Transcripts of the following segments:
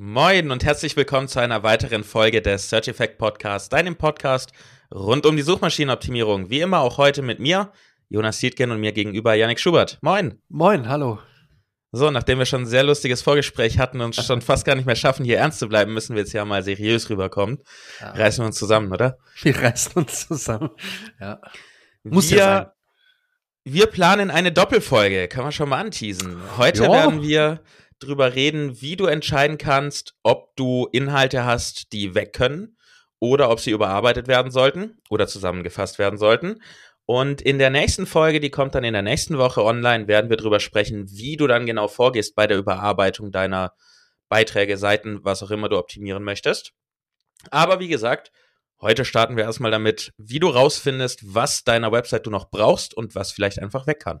Moin und herzlich willkommen zu einer weiteren Folge des Search Effect Podcasts, deinem Podcast rund um die Suchmaschinenoptimierung. Wie immer auch heute mit mir, Jonas Siedgen und mir gegenüber Yannick Schubert. Moin. Moin, hallo. So, nachdem wir schon ein sehr lustiges Vorgespräch hatten und schon fast gar nicht mehr schaffen, hier ernst zu bleiben, müssen wir jetzt ja mal seriös rüberkommen. Ja. Reißen wir uns zusammen, oder? Wir reißen uns zusammen. Ja. Muss wir, ja sein. Wir planen eine Doppelfolge, kann man schon mal anteasen. Heute jo. werden wir drüber reden, wie du entscheiden kannst, ob du Inhalte hast, die weg können oder ob sie überarbeitet werden sollten oder zusammengefasst werden sollten. Und in der nächsten Folge, die kommt dann in der nächsten Woche online, werden wir drüber sprechen, wie du dann genau vorgehst bei der Überarbeitung deiner Beiträge, Seiten, was auch immer du optimieren möchtest. Aber wie gesagt, heute starten wir erstmal damit, wie du rausfindest, was deiner Website du noch brauchst und was vielleicht einfach weg kann.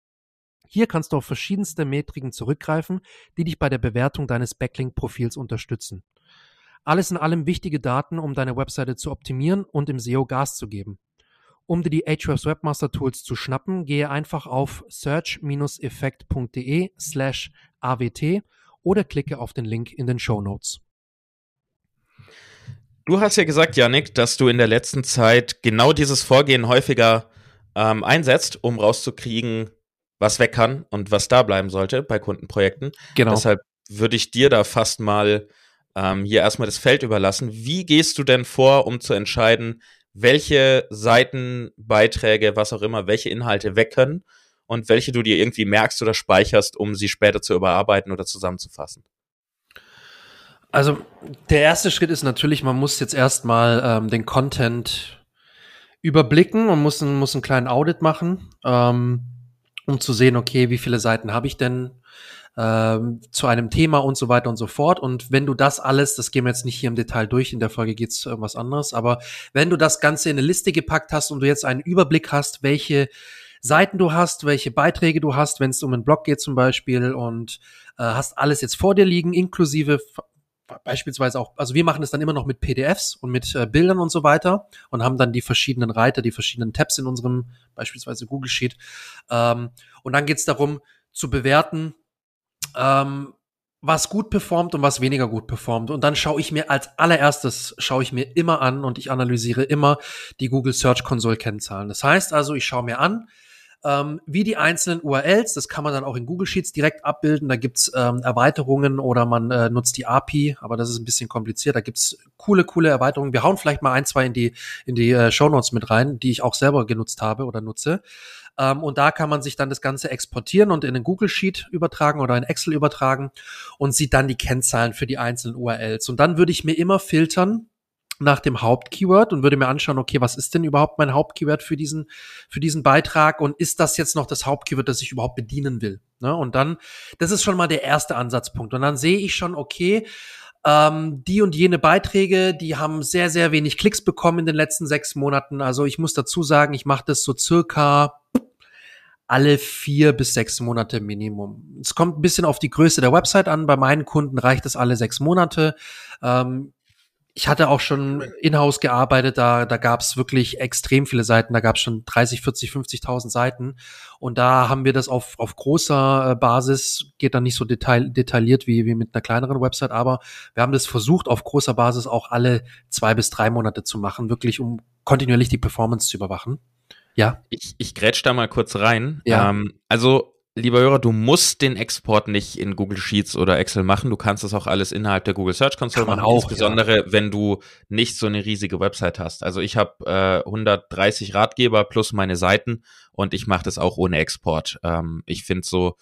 Hier kannst du auf verschiedenste Metriken zurückgreifen, die dich bei der Bewertung deines Backlink-Profils unterstützen. Alles in allem wichtige Daten, um deine Webseite zu optimieren und im SEO Gas zu geben. Um dir die Ahrefs Webmaster Tools zu schnappen, gehe einfach auf search-effekt.de slash awt oder klicke auf den Link in den Show Notes. Du hast ja gesagt, Janik, dass du in der letzten Zeit genau dieses Vorgehen häufiger ähm, einsetzt, um rauszukriegen, was weg kann und was da bleiben sollte bei Kundenprojekten. Genau. Deshalb würde ich dir da fast mal ähm, hier erstmal das Feld überlassen. Wie gehst du denn vor, um zu entscheiden, welche Seiten, Beiträge, was auch immer, welche Inhalte weg können und welche du dir irgendwie merkst oder speicherst, um sie später zu überarbeiten oder zusammenzufassen? Also der erste Schritt ist natürlich, man muss jetzt erstmal ähm, den Content überblicken und muss, muss einen kleinen Audit machen. Ähm, um zu sehen, okay, wie viele Seiten habe ich denn ähm, zu einem Thema und so weiter und so fort. Und wenn du das alles, das gehen wir jetzt nicht hier im Detail durch, in der Folge geht's irgendwas anderes, aber wenn du das Ganze in eine Liste gepackt hast und du jetzt einen Überblick hast, welche Seiten du hast, welche Beiträge du hast, wenn es um einen Blog geht zum Beispiel und äh, hast alles jetzt vor dir liegen, inklusive beispielsweise auch, also wir machen es dann immer noch mit PDFs und mit äh, Bildern und so weiter und haben dann die verschiedenen Reiter, die verschiedenen Tabs in unserem beispielsweise Google Sheet. Ähm, und dann geht es darum zu bewerten, ähm, was gut performt und was weniger gut performt. Und dann schaue ich mir als allererstes, schaue ich mir immer an und ich analysiere immer die Google Search Console Kennzahlen. Das heißt also, ich schaue mir an, ähm, wie die einzelnen URLs. Das kann man dann auch in Google Sheets direkt abbilden. Da gibt's ähm, Erweiterungen oder man äh, nutzt die API, aber das ist ein bisschen kompliziert. Da gibt's coole, coole Erweiterungen. Wir hauen vielleicht mal ein, zwei in die, in die äh, Show Notes mit rein, die ich auch selber genutzt habe oder nutze. Ähm, und da kann man sich dann das Ganze exportieren und in einen Google Sheet übertragen oder in Excel übertragen und sieht dann die Kennzahlen für die einzelnen URLs. Und dann würde ich mir immer filtern, nach dem Hauptkeyword und würde mir anschauen, okay, was ist denn überhaupt mein Hauptkeyword für diesen, für diesen Beitrag und ist das jetzt noch das Hauptkeyword, das ich überhaupt bedienen will? Ne? Und dann, das ist schon mal der erste Ansatzpunkt. Und dann sehe ich schon, okay, ähm, die und jene Beiträge, die haben sehr, sehr wenig Klicks bekommen in den letzten sechs Monaten. Also ich muss dazu sagen, ich mache das so circa alle vier bis sechs Monate Minimum. Es kommt ein bisschen auf die Größe der Website an. Bei meinen Kunden reicht es alle sechs Monate. Ähm, ich hatte auch schon in-house gearbeitet, da, da gab es wirklich extrem viele Seiten, da gab es schon 30, 40, 50.000 Seiten und da haben wir das auf, auf großer äh, Basis, geht dann nicht so detail, detailliert wie, wie mit einer kleineren Website, aber wir haben das versucht, auf großer Basis auch alle zwei bis drei Monate zu machen, wirklich um kontinuierlich die Performance zu überwachen. Ja. Ich, ich grätsch da mal kurz rein. Ja. Ähm, also lieber Hörer, du musst den Export nicht in Google Sheets oder Excel machen. Du kannst das auch alles innerhalb der Google Search Console machen, auch, insbesondere ja. wenn du nicht so eine riesige Website hast. Also ich habe äh, 130 Ratgeber plus meine Seiten und ich mache das auch ohne Export. Ähm, ich finde so,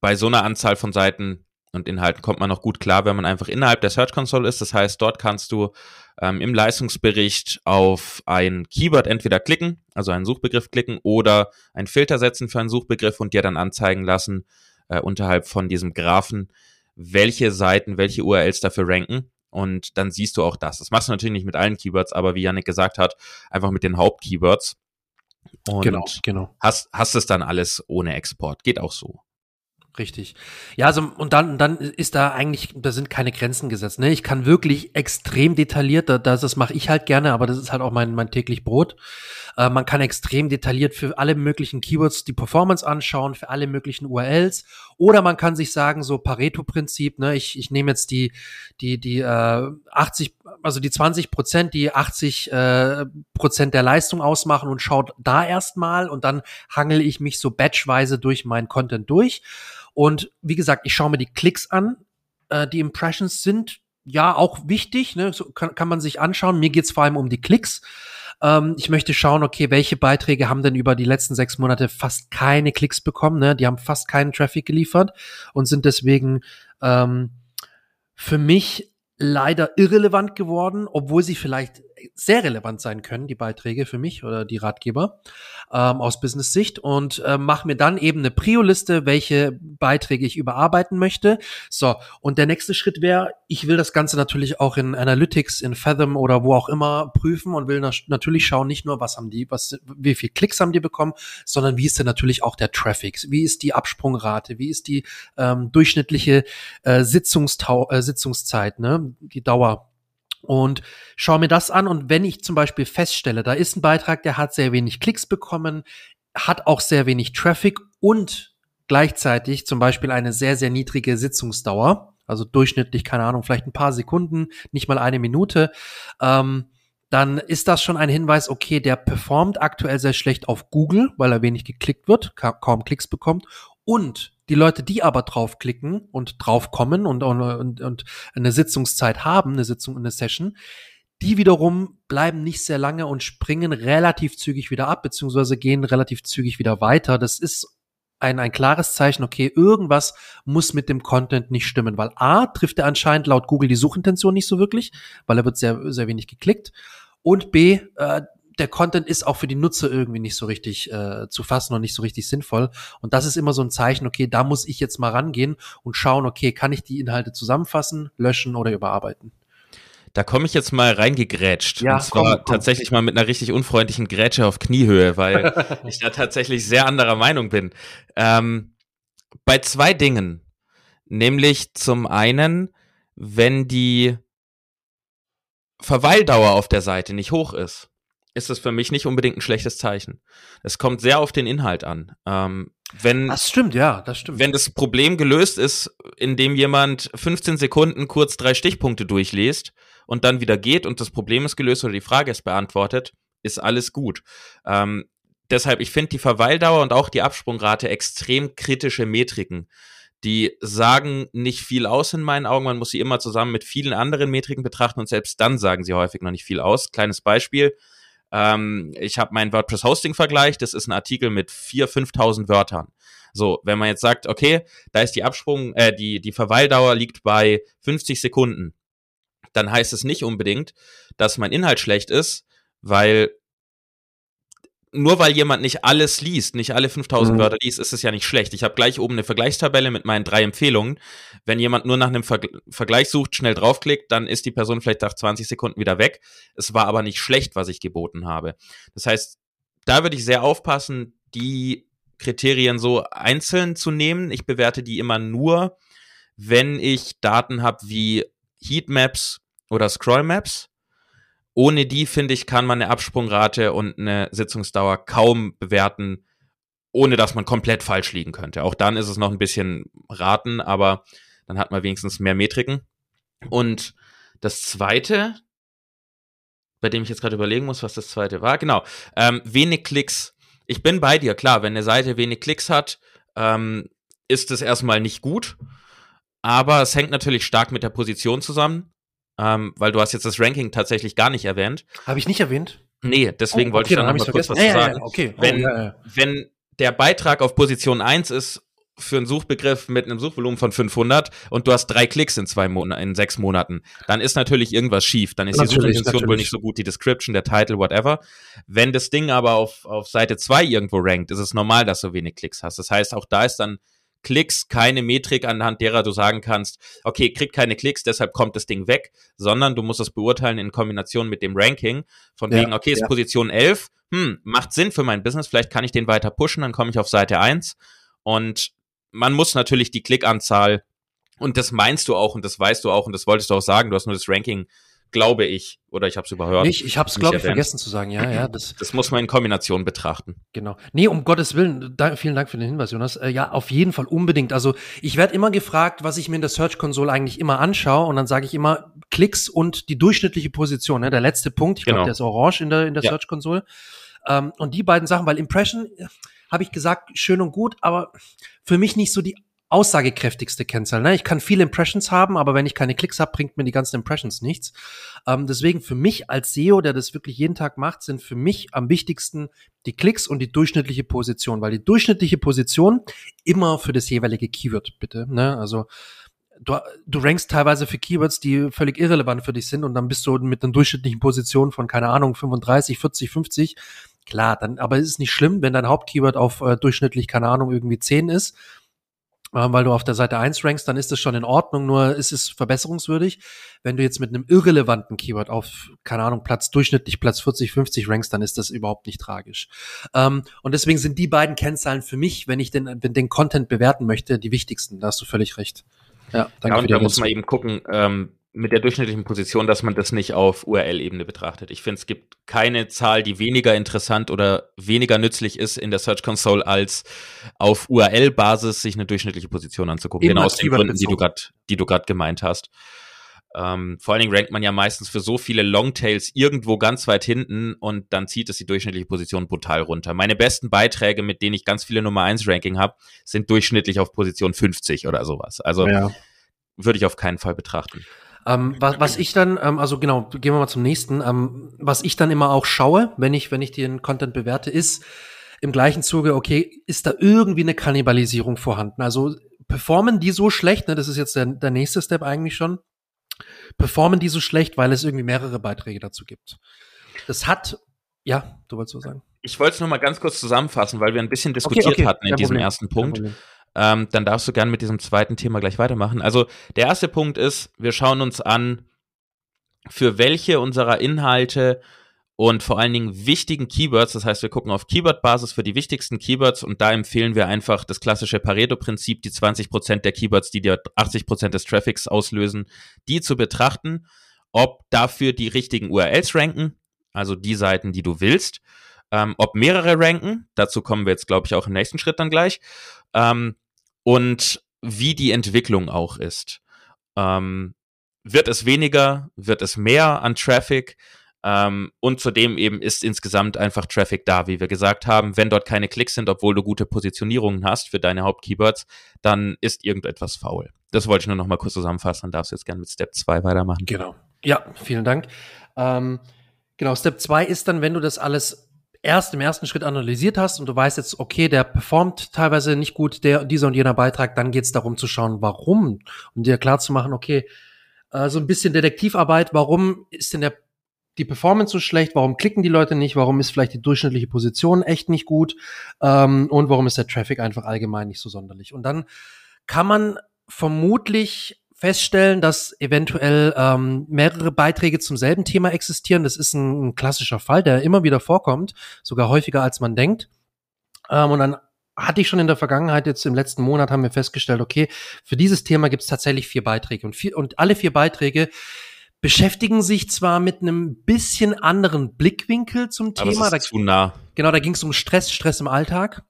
bei so einer Anzahl von Seiten und Inhalten kommt man noch gut klar, wenn man einfach innerhalb der Search Console ist. Das heißt, dort kannst du ähm, im Leistungsbericht auf ein Keyword entweder klicken, also einen Suchbegriff klicken oder einen Filter setzen für einen Suchbegriff und dir dann anzeigen lassen äh, unterhalb von diesem Graphen, welche Seiten, welche URLs dafür ranken. und dann siehst du auch das. Das machst du natürlich nicht mit allen Keywords, aber wie Yannick gesagt hat, einfach mit den Hauptkeywords. Und genau, genau. Hast, hast es dann alles ohne Export. Geht auch so. Richtig. Ja, also und dann dann ist da eigentlich, da sind keine Grenzen gesetzt. Ne? Ich kann wirklich extrem detailliert, da, das, das mache ich halt gerne, aber das ist halt auch mein mein täglich Brot. Äh, man kann extrem detailliert für alle möglichen Keywords die Performance anschauen, für alle möglichen URLs. Oder man kann sich sagen, so Pareto-Prinzip, ne, ich, ich nehme jetzt die, die, die äh, 80, also die 20 Prozent, die 80 äh, Prozent der Leistung ausmachen und schaut da erstmal und dann hangel ich mich so batchweise durch meinen Content durch. Und wie gesagt, ich schaue mir die Klicks an. Äh, die Impressions sind ja auch wichtig, ne? so kann, kann man sich anschauen. Mir geht's vor allem um die Klicks. Ähm, ich möchte schauen, okay, welche Beiträge haben denn über die letzten sechs Monate fast keine Klicks bekommen, ne? Die haben fast keinen Traffic geliefert und sind deswegen ähm, für mich leider irrelevant geworden, obwohl sie vielleicht sehr relevant sein können, die Beiträge für mich oder die Ratgeber ähm, aus Business-Sicht und äh, mache mir dann eben eine Prio-Liste, welche Beiträge ich überarbeiten möchte. So, und der nächste Schritt wäre, ich will das Ganze natürlich auch in Analytics, in Fathom oder wo auch immer prüfen und will natürlich schauen, nicht nur, was haben die, was, wie viel Klicks haben die bekommen, sondern wie ist denn natürlich auch der Traffic, wie ist die Absprungrate, wie ist die ähm, durchschnittliche äh, äh, Sitzungszeit, ne, die Dauer und schaue mir das an und wenn ich zum Beispiel feststelle, da ist ein Beitrag, der hat sehr wenig Klicks bekommen, hat auch sehr wenig Traffic und gleichzeitig zum Beispiel eine sehr, sehr niedrige Sitzungsdauer, also durchschnittlich, keine Ahnung, vielleicht ein paar Sekunden, nicht mal eine Minute, ähm, dann ist das schon ein Hinweis, okay, der performt aktuell sehr schlecht auf Google, weil er wenig geklickt wird, kaum Klicks bekommt und die Leute, die aber draufklicken und draufkommen und, und, und eine Sitzungszeit haben, eine Sitzung, eine Session, die wiederum bleiben nicht sehr lange und springen relativ zügig wieder ab, beziehungsweise gehen relativ zügig wieder weiter. Das ist ein, ein klares Zeichen, okay, irgendwas muss mit dem Content nicht stimmen, weil A, trifft er anscheinend laut Google die Suchintention nicht so wirklich, weil er wird sehr, sehr wenig geklickt. Und B, äh, der Content ist auch für die Nutzer irgendwie nicht so richtig äh, zu fassen und nicht so richtig sinnvoll. Und das ist immer so ein Zeichen, okay, da muss ich jetzt mal rangehen und schauen, okay, kann ich die Inhalte zusammenfassen, löschen oder überarbeiten. Da komme ich jetzt mal reingegrätscht. Ja, und zwar komm, komm. tatsächlich mal mit einer richtig unfreundlichen Grätsche auf Kniehöhe, weil ich da tatsächlich sehr anderer Meinung bin. Ähm, bei zwei Dingen. Nämlich zum einen, wenn die Verweildauer auf der Seite nicht hoch ist ist das für mich nicht unbedingt ein schlechtes Zeichen. Es kommt sehr auf den Inhalt an. Ähm, wenn, das stimmt, ja, das stimmt. Wenn das Problem gelöst ist, indem jemand 15 Sekunden kurz drei Stichpunkte durchliest und dann wieder geht und das Problem ist gelöst oder die Frage ist beantwortet, ist alles gut. Ähm, deshalb, ich finde die Verweildauer und auch die Absprungrate extrem kritische Metriken. Die sagen nicht viel aus in meinen Augen. Man muss sie immer zusammen mit vielen anderen Metriken betrachten und selbst dann sagen sie häufig noch nicht viel aus. Kleines Beispiel ähm, ich habe meinen WordPress-Hosting-Vergleich, das ist ein Artikel mit 4.000, 5.000 Wörtern. So, wenn man jetzt sagt, okay, da ist die Absprung, äh, die, die Verweildauer liegt bei 50 Sekunden, dann heißt es nicht unbedingt, dass mein Inhalt schlecht ist, weil nur weil jemand nicht alles liest, nicht alle 5000 mhm. Wörter liest, ist es ja nicht schlecht. Ich habe gleich oben eine Vergleichstabelle mit meinen drei Empfehlungen. Wenn jemand nur nach einem Ver Vergleich sucht, schnell draufklickt, dann ist die Person vielleicht nach 20 Sekunden wieder weg. Es war aber nicht schlecht, was ich geboten habe. Das heißt, da würde ich sehr aufpassen, die Kriterien so einzeln zu nehmen. Ich bewerte die immer nur, wenn ich Daten habe wie Heatmaps oder Scrollmaps ohne die, finde ich, kann man eine Absprungrate und eine Sitzungsdauer kaum bewerten, ohne dass man komplett falsch liegen könnte. Auch dann ist es noch ein bisschen raten, aber dann hat man wenigstens mehr Metriken. Und das zweite, bei dem ich jetzt gerade überlegen muss, was das zweite war, genau, ähm, wenig Klicks. Ich bin bei dir, klar, wenn eine Seite wenig Klicks hat, ähm, ist es erstmal nicht gut. Aber es hängt natürlich stark mit der Position zusammen ähm, weil du hast jetzt das Ranking tatsächlich gar nicht erwähnt. Habe ich nicht erwähnt? Nee, deswegen oh, okay, wollte ich da noch mal kurz was ja, zu sagen. Ja, okay. Oh, wenn, ja, wenn der Beitrag auf Position 1 ist für einen Suchbegriff mit einem Suchvolumen von 500 und du hast drei Klicks in zwei Monaten, in sechs Monaten, dann ist natürlich irgendwas schief. Dann ist natürlich, die Suchintention wohl nicht so gut, die Description, der Title, whatever. Wenn das Ding aber auf, auf Seite 2 irgendwo rankt, ist es normal, dass du wenig Klicks hast. Das heißt, auch da ist dann Klicks, keine Metrik, anhand derer du sagen kannst, okay, kriegt keine Klicks, deshalb kommt das Ding weg, sondern du musst es beurteilen in Kombination mit dem Ranking. Von ja, wegen, okay, ist ja. Position 11, hm, macht Sinn für mein Business, vielleicht kann ich den weiter pushen, dann komme ich auf Seite 1. Und man muss natürlich die Klickanzahl, und das meinst du auch und das weißt du auch und das wolltest du auch sagen, du hast nur das Ranking glaube ich, oder ich habe es überhört. Nicht, ich habe es, glaube ich, vergessen zu sagen, ja, ja. Das, das muss man in Kombination betrachten. Genau. Nee, um Gottes Willen, da, vielen Dank für den Hinweis, Jonas. Äh, ja, auf jeden Fall unbedingt. Also ich werde immer gefragt, was ich mir in der Search Console eigentlich immer anschaue und dann sage ich immer Klicks und die durchschnittliche Position. Ne? Der letzte Punkt, ich glaube, genau. der ist orange in der, in der ja. Search Console. Ähm, und die beiden Sachen, weil Impression, äh, habe ich gesagt, schön und gut, aber für mich nicht so die aussagekräftigste Kennzahl. Ne? Ich kann viele Impressions haben, aber wenn ich keine Klicks habe, bringt mir die ganzen Impressions nichts. Ähm, deswegen für mich als SEO, der das wirklich jeden Tag macht, sind für mich am wichtigsten die Klicks und die durchschnittliche Position, weil die durchschnittliche Position immer für das jeweilige Keyword, bitte. Ne? Also du, du rankst teilweise für Keywords, die völlig irrelevant für dich sind und dann bist du mit einer durchschnittlichen Position von, keine Ahnung, 35, 40, 50. Klar, dann, aber es ist nicht schlimm, wenn dein Hauptkeyword auf äh, durchschnittlich, keine Ahnung, irgendwie 10 ist weil du auf der Seite 1 rankst, dann ist das schon in Ordnung, nur ist es verbesserungswürdig. Wenn du jetzt mit einem irrelevanten Keyword auf, keine Ahnung, Platz durchschnittlich Platz 40, 50 rankst, dann ist das überhaupt nicht tragisch. Ähm, und deswegen sind die beiden Kennzahlen für mich, wenn ich den, wenn den Content bewerten möchte, die wichtigsten. Da hast du völlig recht. Ja, danke ja, und da muss man eben gucken, ähm, mit der durchschnittlichen Position, dass man das nicht auf URL-Ebene betrachtet. Ich finde, es gibt keine Zahl, die weniger interessant oder weniger nützlich ist in der Search Console, als auf URL-Basis sich eine durchschnittliche Position anzugucken. Eben genau aus den Gründen, die du gerade, die du gerade gemeint hast. Ähm, vor allen Dingen rankt man ja meistens für so viele Longtails irgendwo ganz weit hinten und dann zieht es die durchschnittliche Position brutal runter. Meine besten Beiträge, mit denen ich ganz viele Nummer 1 Ranking habe, sind durchschnittlich auf Position 50 oder sowas. Also ja. würde ich auf keinen Fall betrachten. Ähm, was, was ich dann, ähm, also genau, gehen wir mal zum nächsten. Ähm, was ich dann immer auch schaue, wenn ich, wenn ich den Content bewerte, ist im gleichen Zuge, okay, ist da irgendwie eine Kannibalisierung vorhanden? Also performen die so schlecht, ne, das ist jetzt der, der nächste Step eigentlich schon, performen die so schlecht, weil es irgendwie mehrere Beiträge dazu gibt. Das hat, ja, du wolltest so sagen. Ich wollte es nur mal ganz kurz zusammenfassen, weil wir ein bisschen diskutiert okay, okay, hatten in diesem Problem. ersten Punkt ähm, dann darfst du gerne mit diesem zweiten Thema gleich weitermachen. Also der erste Punkt ist, wir schauen uns an, für welche unserer Inhalte und vor allen Dingen wichtigen Keywords, das heißt, wir gucken auf Keyword-Basis für die wichtigsten Keywords und da empfehlen wir einfach das klassische Pareto-Prinzip, die 20% der Keywords, die dir 80% des Traffics auslösen, die zu betrachten, ob dafür die richtigen URLs ranken, also die Seiten, die du willst, ähm, ob mehrere ranken, dazu kommen wir jetzt, glaube ich, auch im nächsten Schritt dann gleich, ähm, und wie die Entwicklung auch ist. Ähm, wird es weniger, wird es mehr an Traffic? Ähm, und zudem eben ist insgesamt einfach Traffic da, wie wir gesagt haben. Wenn dort keine Klicks sind, obwohl du gute Positionierungen hast für deine Hauptkeywords, dann ist irgendetwas faul. Das wollte ich nur noch mal kurz zusammenfassen. Dann darfst du jetzt gerne mit Step 2 weitermachen. Genau. Ja, vielen Dank. Ähm, genau, Step 2 ist dann, wenn du das alles erst im ersten Schritt analysiert hast und du weißt jetzt, okay, der performt teilweise nicht gut, der, dieser und jener Beitrag, dann geht es darum zu schauen, warum und dir klar okay, äh, so ein bisschen Detektivarbeit, warum ist denn der die Performance so schlecht, warum klicken die Leute nicht, warum ist vielleicht die durchschnittliche Position echt nicht gut ähm, und warum ist der Traffic einfach allgemein nicht so sonderlich. Und dann kann man vermutlich feststellen, dass eventuell ähm, mehrere Beiträge zum selben Thema existieren. Das ist ein, ein klassischer Fall, der immer wieder vorkommt, sogar häufiger als man denkt. Ähm, und dann hatte ich schon in der Vergangenheit, jetzt im letzten Monat haben wir festgestellt, okay, für dieses Thema gibt es tatsächlich vier Beiträge. Und, vier, und alle vier Beiträge beschäftigen sich zwar mit einem bisschen anderen Blickwinkel zum Aber Thema. Das ist da, zu nah. Genau, da ging es um Stress, Stress im Alltag.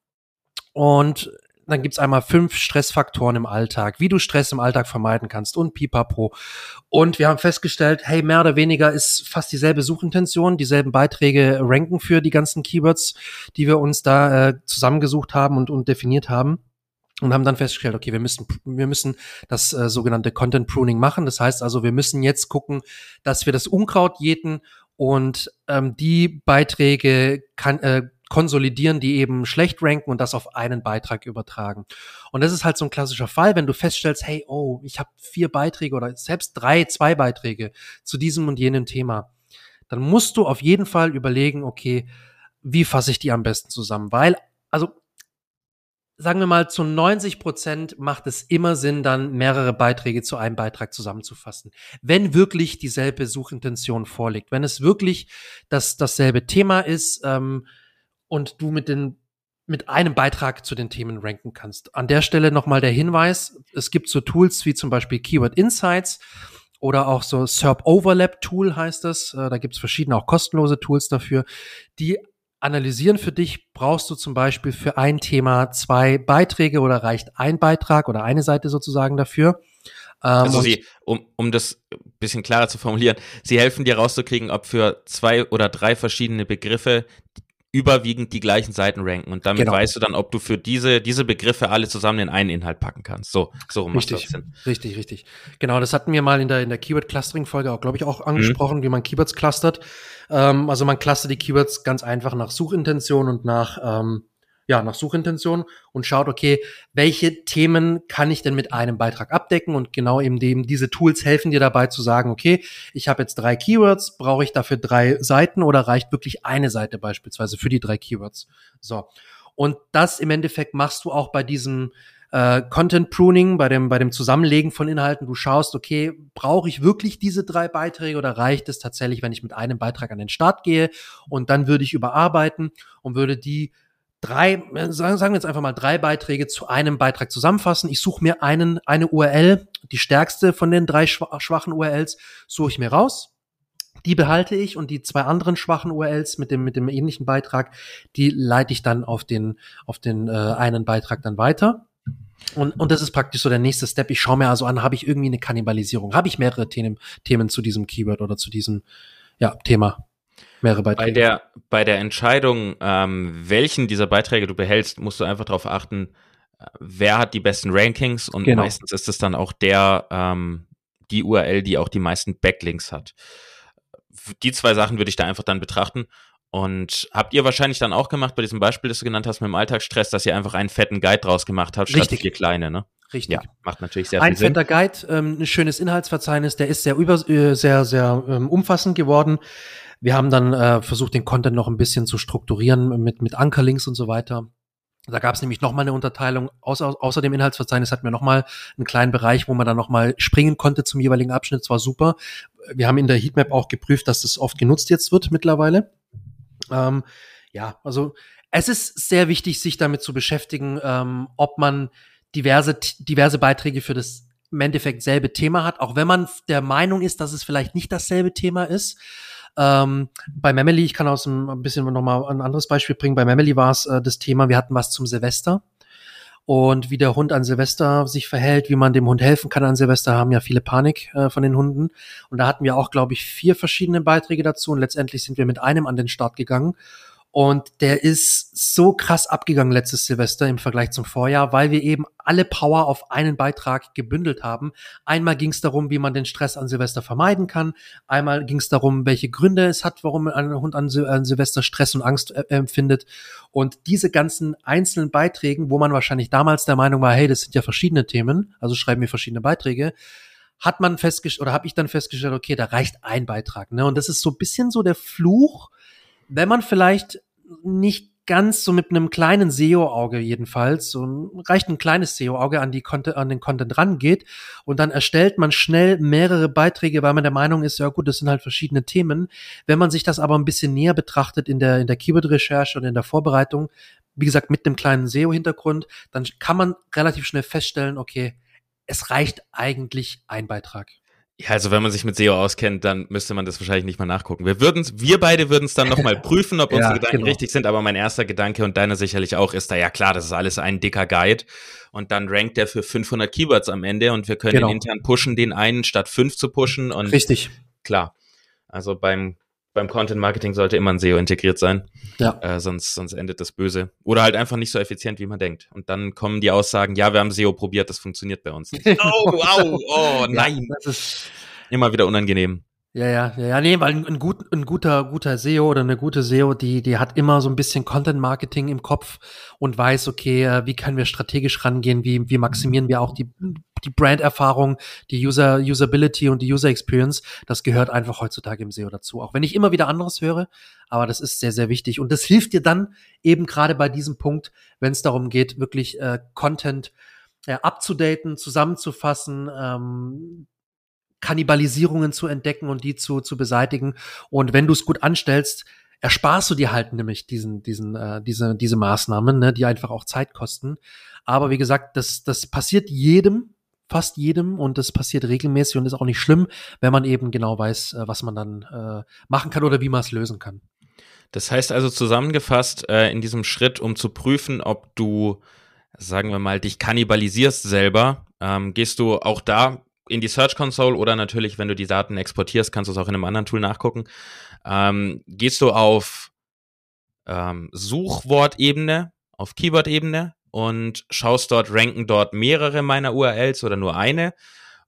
Und dann gibt's einmal fünf Stressfaktoren im Alltag, wie du Stress im Alltag vermeiden kannst und pipapo. Und wir haben festgestellt, hey, mehr oder weniger ist fast dieselbe Suchintention, dieselben Beiträge ranken für die ganzen Keywords, die wir uns da äh, zusammengesucht haben und, und definiert haben und haben dann festgestellt, okay, wir müssen wir müssen das äh, sogenannte Content Pruning machen. Das heißt also, wir müssen jetzt gucken, dass wir das Unkraut jäten und ähm, die Beiträge kann, äh, konsolidieren, die eben schlecht ranken und das auf einen Beitrag übertragen. Und das ist halt so ein klassischer Fall, wenn du feststellst, hey, oh, ich habe vier Beiträge oder selbst drei, zwei Beiträge zu diesem und jenem Thema, dann musst du auf jeden Fall überlegen, okay, wie fasse ich die am besten zusammen? Weil, also sagen wir mal, zu 90 Prozent macht es immer Sinn, dann mehrere Beiträge zu einem Beitrag zusammenzufassen. Wenn wirklich dieselbe Suchintention vorliegt, wenn es wirklich das, dasselbe Thema ist ähm, und du mit den mit einem Beitrag zu den Themen ranken kannst. An der Stelle nochmal der Hinweis, es gibt so Tools wie zum Beispiel Keyword Insights oder auch so SERP Overlap Tool heißt das. Äh, da gibt es verschiedene auch kostenlose Tools dafür, die analysieren für dich, brauchst du zum Beispiel für ein Thema zwei Beiträge oder reicht ein Beitrag oder eine Seite sozusagen dafür. Ähm, also sie, um, um das bisschen klarer zu formulieren, sie helfen dir rauszukriegen, ob für zwei oder drei verschiedene Begriffe überwiegend die gleichen Seiten ranken und damit genau. weißt du dann, ob du für diese diese Begriffe alle zusammen in einen Inhalt packen kannst. So so rum richtig, macht das Sinn. Richtig, richtig. Genau, das hatten wir mal in der in der Keyword Clustering Folge auch glaube ich auch angesprochen, mhm. wie man Keywords clustert. Ähm, also man clustert die Keywords ganz einfach nach Suchintention und nach ähm, ja, nach Suchintention und schaut, okay, welche Themen kann ich denn mit einem Beitrag abdecken und genau eben dem, diese Tools helfen dir dabei zu sagen, okay, ich habe jetzt drei Keywords, brauche ich dafür drei Seiten oder reicht wirklich eine Seite beispielsweise für die drei Keywords? So. Und das im Endeffekt machst du auch bei diesem äh, Content Pruning, bei dem, bei dem Zusammenlegen von Inhalten. Du schaust, okay, brauche ich wirklich diese drei Beiträge oder reicht es tatsächlich, wenn ich mit einem Beitrag an den Start gehe und dann würde ich überarbeiten und würde die drei, äh, sagen, wir jetzt einfach mal drei Beiträge zu einem Beitrag zusammenfassen. Ich suche mir einen, eine URL, die stärkste von den drei schwachen URLs, suche ich mir raus. Die behalte ich und die zwei anderen schwachen URLs mit dem, mit dem ähnlichen Beitrag, die leite ich dann auf den, auf den äh, einen Beitrag dann weiter. Und, und das ist praktisch so der nächste Step. Ich schaue mir also an, habe ich irgendwie eine Kannibalisierung? Habe ich mehrere Themen, Themen zu diesem Keyword oder zu diesem ja, Thema? Mehrere Beiträge. Bei der, bei der Entscheidung, ähm, welchen dieser Beiträge du behältst, musst du einfach darauf achten, äh, wer hat die besten Rankings und genau. meistens ist es dann auch der, ähm, die URL, die auch die meisten Backlinks hat. Die zwei Sachen würde ich da einfach dann betrachten. Und habt ihr wahrscheinlich dann auch gemacht bei diesem Beispiel, das du genannt hast mit dem Alltagsstress, dass ihr einfach einen fetten Guide draus gemacht habt, statt vier kleine, ne? Richtig. Ja, macht natürlich sehr ein viel Sinn. Ein fetter Guide, ähm, ein schönes Inhaltsverzeichnis, der ist sehr über, äh, sehr, sehr ähm, umfassend geworden. Wir haben dann äh, versucht, den Content noch ein bisschen zu strukturieren mit, mit Ankerlinks und so weiter. Da gab es nämlich nochmal eine Unterteilung. Außer, außer dem Inhaltsverzeichnis hatten wir nochmal einen kleinen Bereich, wo man dann nochmal springen konnte zum jeweiligen Abschnitt. Das war super. Wir haben in der Heatmap auch geprüft, dass das oft genutzt jetzt wird mittlerweile. Ähm, ja, also es ist sehr wichtig, sich damit zu beschäftigen, ähm, ob man diverse, diverse Beiträge für das im Endeffekt selbe Thema hat, auch wenn man der Meinung ist, dass es vielleicht nicht dasselbe Thema ist. Ähm, bei Memely, ich kann aus ein, ein bisschen nochmal ein anderes Beispiel bringen. Bei Memely war es äh, das Thema, wir hatten was zum Silvester und wie der Hund an Silvester sich verhält, wie man dem Hund helfen kann an Silvester, haben ja viele Panik äh, von den Hunden. Und da hatten wir auch, glaube ich, vier verschiedene Beiträge dazu und letztendlich sind wir mit einem an den Start gegangen. Und der ist so krass abgegangen letztes Silvester im Vergleich zum Vorjahr, weil wir eben alle Power auf einen Beitrag gebündelt haben. Einmal ging es darum, wie man den Stress an Silvester vermeiden kann. Einmal ging es darum, welche Gründe es hat, warum ein Hund an, Sil an Silvester Stress und Angst äh, empfindet. Und diese ganzen einzelnen Beiträgen, wo man wahrscheinlich damals der Meinung war, hey, das sind ja verschiedene Themen, also schreiben wir verschiedene Beiträge, hat man festgestellt oder habe ich dann festgestellt, okay, da reicht ein Beitrag. Ne? Und das ist so ein bisschen so der Fluch, wenn man vielleicht nicht ganz so mit einem kleinen SEO-Auge jedenfalls, so reicht ein kleines SEO-Auge an, die an den Content rangeht und dann erstellt man schnell mehrere Beiträge, weil man der Meinung ist, ja gut, das sind halt verschiedene Themen. Wenn man sich das aber ein bisschen näher betrachtet in der, in der Keyword-Recherche und in der Vorbereitung, wie gesagt, mit einem kleinen SEO-Hintergrund, dann kann man relativ schnell feststellen, okay, es reicht eigentlich ein Beitrag. Ja, also wenn man sich mit SEO auskennt, dann müsste man das wahrscheinlich nicht mal nachgucken. Wir würden wir beide würden es dann nochmal prüfen, ob unsere ja, Gedanken genau. richtig sind, aber mein erster Gedanke und deiner sicherlich auch ist da, ja klar, das ist alles ein dicker Guide und dann rankt der für 500 Keywords am Ende und wir können genau. intern pushen, den einen statt fünf zu pushen und Richtig. Klar. Also beim beim Content Marketing sollte immer ein SEO integriert sein. Ja. Äh, sonst, sonst endet das böse. Oder halt einfach nicht so effizient, wie man denkt. Und dann kommen die Aussagen, ja, wir haben SEO probiert, das funktioniert bei uns nicht. oh, au, oh, nein. Ja, das ist immer wieder unangenehm. Ja, ja, ja, ja, nee, weil ein, ein, gut, ein guter, guter SEO oder eine gute SEO, die, die hat immer so ein bisschen Content Marketing im Kopf und weiß, okay, äh, wie können wir strategisch rangehen, wie, wie maximieren wir auch die die Brand-Erfahrung, die User, Usability und die User Experience, das gehört einfach heutzutage im SEO dazu. Auch wenn ich immer wieder anderes höre, aber das ist sehr, sehr wichtig. Und das hilft dir dann eben gerade bei diesem Punkt, wenn es darum geht, wirklich äh, Content äh, abzudaten, zusammenzufassen, ähm, Kannibalisierungen zu entdecken und die zu, zu beseitigen. Und wenn du es gut anstellst, ersparst du dir halt nämlich diesen, diesen, äh, diese, diese Maßnahmen, ne, die einfach auch Zeit kosten. Aber wie gesagt, das, das passiert jedem, fast jedem und das passiert regelmäßig und ist auch nicht schlimm, wenn man eben genau weiß, äh, was man dann äh, machen kann oder wie man es lösen kann. Das heißt also zusammengefasst äh, in diesem Schritt, um zu prüfen, ob du, sagen wir mal, dich kannibalisierst selber, ähm, gehst du auch da in die Search Console oder natürlich, wenn du die Daten exportierst, kannst du es auch in einem anderen Tool nachgucken. Ähm, gehst du auf ähm, Suchwortebene, auf Keyword-Ebene und schaust dort, ranken dort mehrere meiner URLs oder nur eine.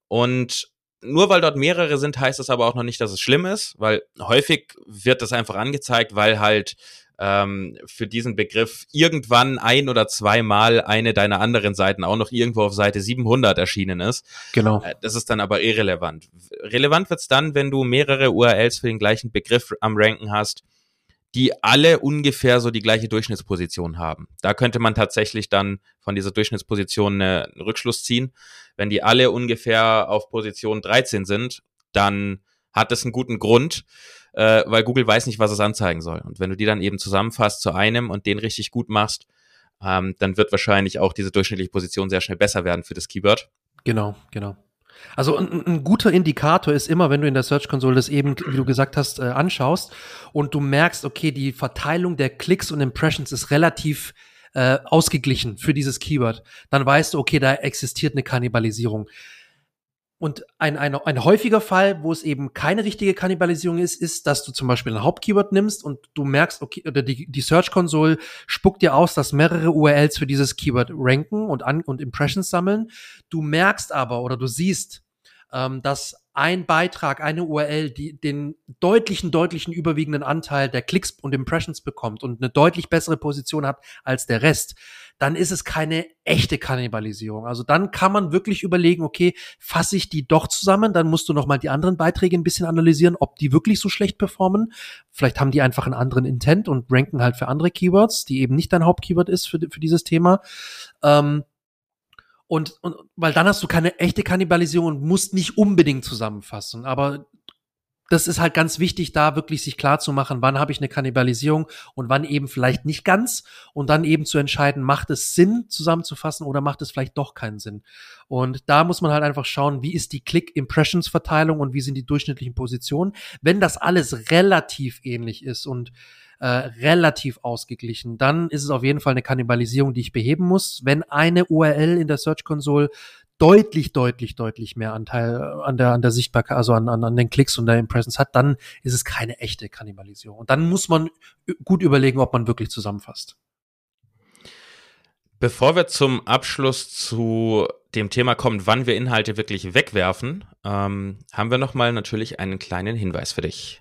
Und nur weil dort mehrere sind, heißt das aber auch noch nicht, dass es schlimm ist, weil häufig wird das einfach angezeigt, weil halt ähm, für diesen Begriff irgendwann ein oder zweimal eine deiner anderen Seiten auch noch irgendwo auf Seite 700 erschienen ist. Genau. Äh, das ist dann aber irrelevant. Relevant wird's dann, wenn du mehrere URLs für den gleichen Begriff am Ranken hast, die alle ungefähr so die gleiche Durchschnittsposition haben. Da könnte man tatsächlich dann von dieser Durchschnittsposition einen Rückschluss ziehen. Wenn die alle ungefähr auf Position 13 sind, dann hat es einen guten Grund, äh, weil Google weiß nicht, was es anzeigen soll. Und wenn du die dann eben zusammenfasst zu einem und den richtig gut machst, ähm, dann wird wahrscheinlich auch diese durchschnittliche Position sehr schnell besser werden für das Keyword. Genau, genau. Also ein, ein, guter Indikator ist immer, wenn du in der Search Console das eben, wie du gesagt hast, äh, anschaust und du merkst, okay, die Verteilung der Klicks und Impressions ist relativ äh, ausgeglichen für dieses Keyword, dann weißt du, okay, da existiert eine Kannibalisierung. Und ein, ein, ein häufiger Fall, wo es eben keine richtige Kannibalisierung ist, ist, dass du zum Beispiel ein Hauptkeyword nimmst und du merkst, okay, oder die, die Search Console spuckt dir aus, dass mehrere URLs für dieses Keyword ranken und, an, und Impressions sammeln. Du merkst aber oder du siehst, ähm, dass ein Beitrag, eine URL, die den deutlichen, deutlichen überwiegenden Anteil der Klicks und Impressions bekommt und eine deutlich bessere Position hat als der Rest, dann ist es keine echte Kannibalisierung. Also dann kann man wirklich überlegen, okay, fasse ich die doch zusammen, dann musst du nochmal die anderen Beiträge ein bisschen analysieren, ob die wirklich so schlecht performen. Vielleicht haben die einfach einen anderen Intent und ranken halt für andere Keywords, die eben nicht dein Hauptkeyword ist für, für dieses Thema. Ähm, und, und weil dann hast du keine echte Kannibalisierung und musst nicht unbedingt zusammenfassen. Aber das ist halt ganz wichtig, da wirklich sich klar zu machen, wann habe ich eine Kannibalisierung und wann eben vielleicht nicht ganz und dann eben zu entscheiden, macht es Sinn zusammenzufassen oder macht es vielleicht doch keinen Sinn. Und da muss man halt einfach schauen, wie ist die Click-Impressions-Verteilung und wie sind die durchschnittlichen Positionen. Wenn das alles relativ ähnlich ist und äh, relativ ausgeglichen. Dann ist es auf jeden Fall eine Kannibalisierung, die ich beheben muss. Wenn eine URL in der Search Console deutlich, deutlich, deutlich mehr Anteil äh, an der, an der Sichtbarkeit, also an, an, an den Klicks und der Impressions hat, dann ist es keine echte Kannibalisierung. Und dann muss man gut überlegen, ob man wirklich zusammenfasst. Bevor wir zum Abschluss zu dem Thema kommen, wann wir Inhalte wirklich wegwerfen, ähm, haben wir nochmal natürlich einen kleinen Hinweis für dich.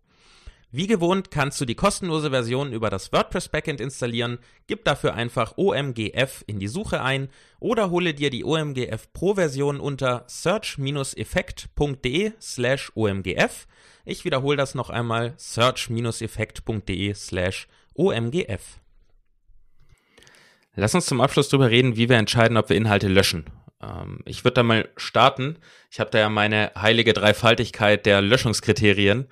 Wie gewohnt kannst du die kostenlose Version über das WordPress Backend installieren, gib dafür einfach OMGF in die Suche ein oder hole dir die OMGF Pro Version unter search-effekt.de slash OMGF. Ich wiederhole das noch einmal, search-effekt.de slash OMGF. Lass uns zum Abschluss darüber reden, wie wir entscheiden, ob wir Inhalte löschen. Ähm, ich würde da mal starten. Ich habe da ja meine heilige Dreifaltigkeit der Löschungskriterien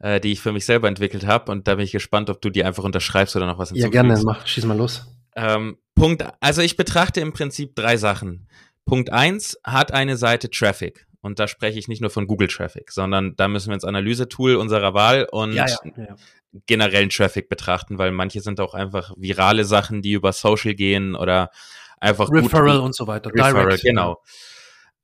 äh, die ich für mich selber entwickelt habe. Und da bin ich gespannt, ob du die einfach unterschreibst oder noch was hinzufügst. Ja, gerne, mach, schieß mal los. Ähm, Punkt, also ich betrachte im Prinzip drei Sachen. Punkt eins hat eine Seite Traffic. und da spreche ich nicht nur von Google Traffic, sondern da müssen wir ins Analysetool unserer Wahl und ja, ja, ja. generellen Traffic betrachten, weil manche sind auch einfach virale Sachen, die über Social gehen oder einfach Referral gut, und so weiter. Referral, Direct, genau.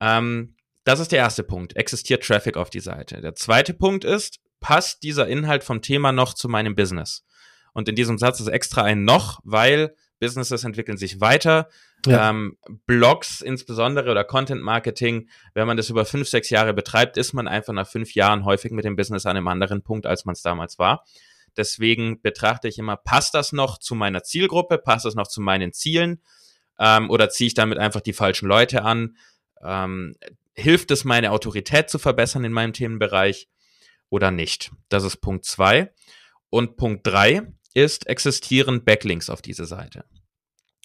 Ähm, das ist der erste Punkt. Existiert Traffic auf die Seite. Der zweite Punkt ist, passt dieser Inhalt vom Thema noch zu meinem Business? Und in diesem Satz ist extra ein noch, weil Businesses entwickeln sich weiter. Ja. Ähm, Blogs insbesondere oder Content Marketing, wenn man das über fünf, sechs Jahre betreibt, ist man einfach nach fünf Jahren häufig mit dem Business an einem anderen Punkt, als man es damals war. Deswegen betrachte ich immer, passt das noch zu meiner Zielgruppe, passt das noch zu meinen Zielen ähm, oder ziehe ich damit einfach die falschen Leute an? Ähm, hilft es, meine Autorität zu verbessern in meinem Themenbereich oder nicht? Das ist Punkt zwei. Und Punkt drei ist, existieren Backlinks auf diese Seite.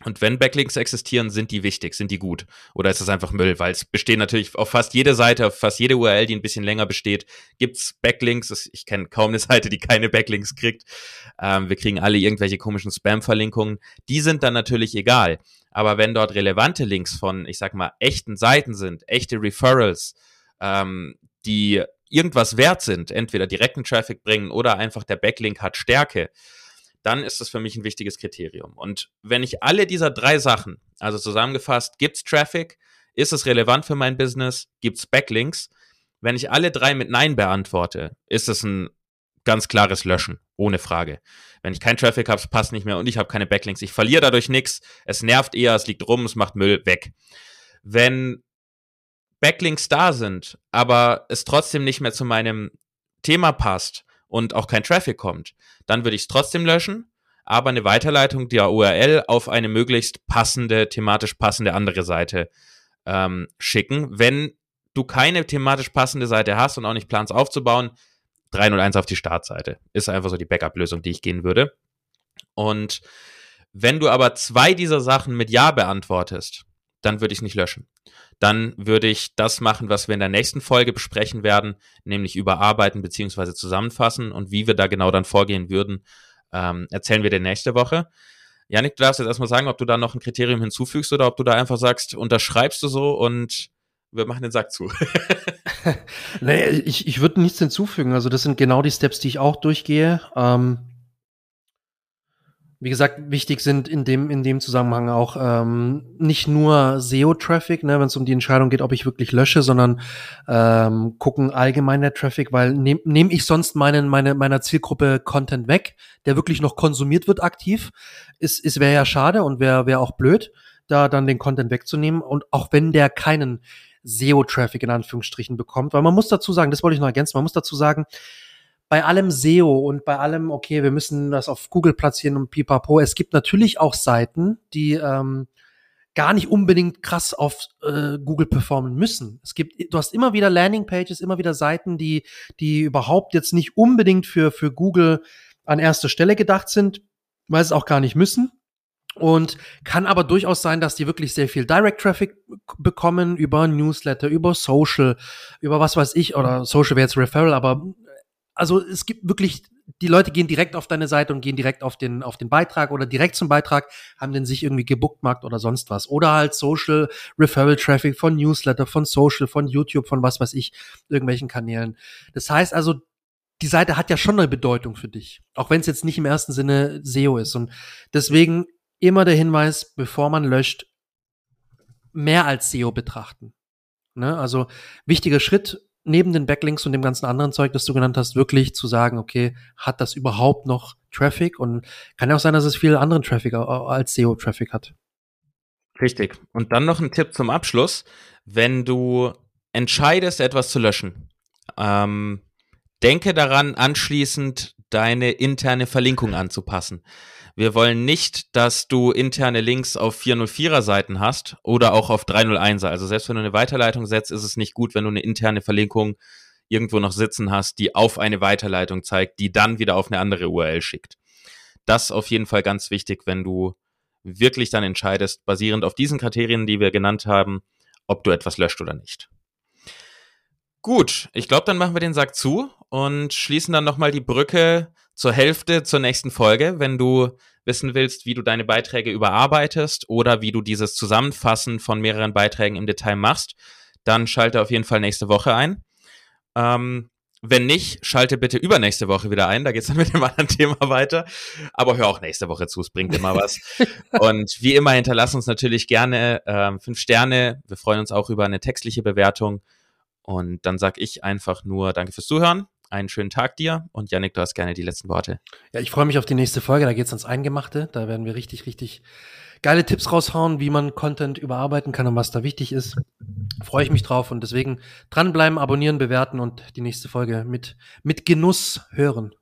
Und wenn Backlinks existieren, sind die wichtig, sind die gut? Oder ist das einfach Müll? Weil es bestehen natürlich auf fast jede Seite, auf fast jede URL, die ein bisschen länger besteht, gibt's Backlinks. Ich kenne kaum eine Seite, die keine Backlinks kriegt. Ähm, wir kriegen alle irgendwelche komischen Spam-Verlinkungen. Die sind dann natürlich egal. Aber wenn dort relevante Links von, ich sag mal, echten Seiten sind, echte Referrals, ähm, die irgendwas wert sind, entweder direkten Traffic bringen oder einfach der Backlink hat Stärke, dann ist das für mich ein wichtiges Kriterium. Und wenn ich alle dieser drei Sachen, also zusammengefasst, gibt's Traffic, ist es relevant für mein Business, gibt's Backlinks, wenn ich alle drei mit Nein beantworte, ist es ein ganz klares Löschen, ohne Frage. Wenn ich keinen Traffic habe, es passt nicht mehr und ich habe keine Backlinks. Ich verliere dadurch nichts, es nervt eher, es liegt rum, es macht Müll, weg. Wenn Backlinks da sind, aber es trotzdem nicht mehr zu meinem Thema passt, und auch kein Traffic kommt, dann würde ich es trotzdem löschen, aber eine Weiterleitung der URL auf eine möglichst passende, thematisch passende andere Seite ähm, schicken. Wenn du keine thematisch passende Seite hast und auch nicht planst aufzubauen, 301 auf die Startseite. Ist einfach so die Backup-Lösung, die ich gehen würde. Und wenn du aber zwei dieser Sachen mit Ja beantwortest, dann würde ich es nicht löschen dann würde ich das machen, was wir in der nächsten Folge besprechen werden, nämlich überarbeiten beziehungsweise zusammenfassen und wie wir da genau dann vorgehen würden, ähm, erzählen wir dir nächste Woche. Janik, du darfst jetzt erstmal sagen, ob du da noch ein Kriterium hinzufügst oder ob du da einfach sagst, unterschreibst du so und wir machen den Sack zu. nee, ich, ich würde nichts hinzufügen. Also das sind genau die Steps, die ich auch durchgehe. Ähm, wie gesagt, wichtig sind in dem, in dem Zusammenhang auch ähm, nicht nur SEO-Traffic, ne, wenn es um die Entscheidung geht, ob ich wirklich lösche, sondern ähm, gucken allgemein der Traffic, weil nehme nehm ich sonst meinen, meine, meiner Zielgruppe Content weg, der wirklich noch konsumiert wird aktiv, ist, ist wäre ja schade und wäre wär auch blöd, da dann den Content wegzunehmen. Und auch wenn der keinen SEO-Traffic in Anführungsstrichen bekommt, weil man muss dazu sagen, das wollte ich noch ergänzen, man muss dazu sagen, bei allem SEO und bei allem, okay, wir müssen das auf Google platzieren und pipapo, es gibt natürlich auch Seiten, die ähm, gar nicht unbedingt krass auf äh, Google performen müssen. Es gibt, du hast immer wieder Landingpages, immer wieder Seiten, die, die überhaupt jetzt nicht unbedingt für, für Google an erster Stelle gedacht sind, weil es auch gar nicht müssen. Und kann aber durchaus sein, dass die wirklich sehr viel Direct Traffic bekommen über Newsletter, über Social, über was weiß ich, oder Social wäre jetzt Referral, aber also es gibt wirklich, die Leute gehen direkt auf deine Seite und gehen direkt auf den, auf den Beitrag oder direkt zum Beitrag, haben den sich irgendwie gebookmarkt oder sonst was. Oder halt Social Referral Traffic von Newsletter, von Social, von YouTube, von was weiß ich, irgendwelchen Kanälen. Das heißt also, die Seite hat ja schon eine Bedeutung für dich. Auch wenn es jetzt nicht im ersten Sinne SEO ist. Und deswegen immer der Hinweis, bevor man löscht, mehr als SEO betrachten. Ne? Also wichtiger Schritt, neben den Backlinks und dem ganzen anderen Zeug, das du genannt hast, wirklich zu sagen, okay, hat das überhaupt noch Traffic? Und kann ja auch sein, dass es viel anderen Traffic als SEO-Traffic hat. Richtig. Und dann noch ein Tipp zum Abschluss. Wenn du entscheidest, etwas zu löschen, ähm, denke daran, anschließend deine interne Verlinkung anzupassen. Wir wollen nicht, dass du interne Links auf 404er Seiten hast oder auch auf 301er. Also selbst wenn du eine Weiterleitung setzt, ist es nicht gut, wenn du eine interne Verlinkung irgendwo noch sitzen hast, die auf eine Weiterleitung zeigt, die dann wieder auf eine andere URL schickt. Das auf jeden Fall ganz wichtig, wenn du wirklich dann entscheidest, basierend auf diesen Kriterien, die wir genannt haben, ob du etwas löscht oder nicht. Gut, ich glaube, dann machen wir den Sack zu und schließen dann nochmal die Brücke zur Hälfte zur nächsten Folge, wenn du wissen willst, wie du deine Beiträge überarbeitest oder wie du dieses Zusammenfassen von mehreren Beiträgen im Detail machst, dann schalte auf jeden Fall nächste Woche ein. Ähm, wenn nicht, schalte bitte übernächste Woche wieder ein. Da geht's dann mit dem anderen Thema weiter. Aber hör auch nächste Woche zu, es bringt immer was. und wie immer, hinterlass uns natürlich gerne ähm, fünf Sterne. Wir freuen uns auch über eine textliche Bewertung. Und dann sag ich einfach nur Danke fürs Zuhören. Einen schönen Tag dir und Yannick, du hast gerne die letzten Worte. Ja, ich freue mich auf die nächste Folge. Da geht's ans Eingemachte. Da werden wir richtig, richtig geile Tipps raushauen, wie man Content überarbeiten kann und was da wichtig ist. Freue ich mich drauf und deswegen dranbleiben, abonnieren, bewerten und die nächste Folge mit, mit Genuss hören.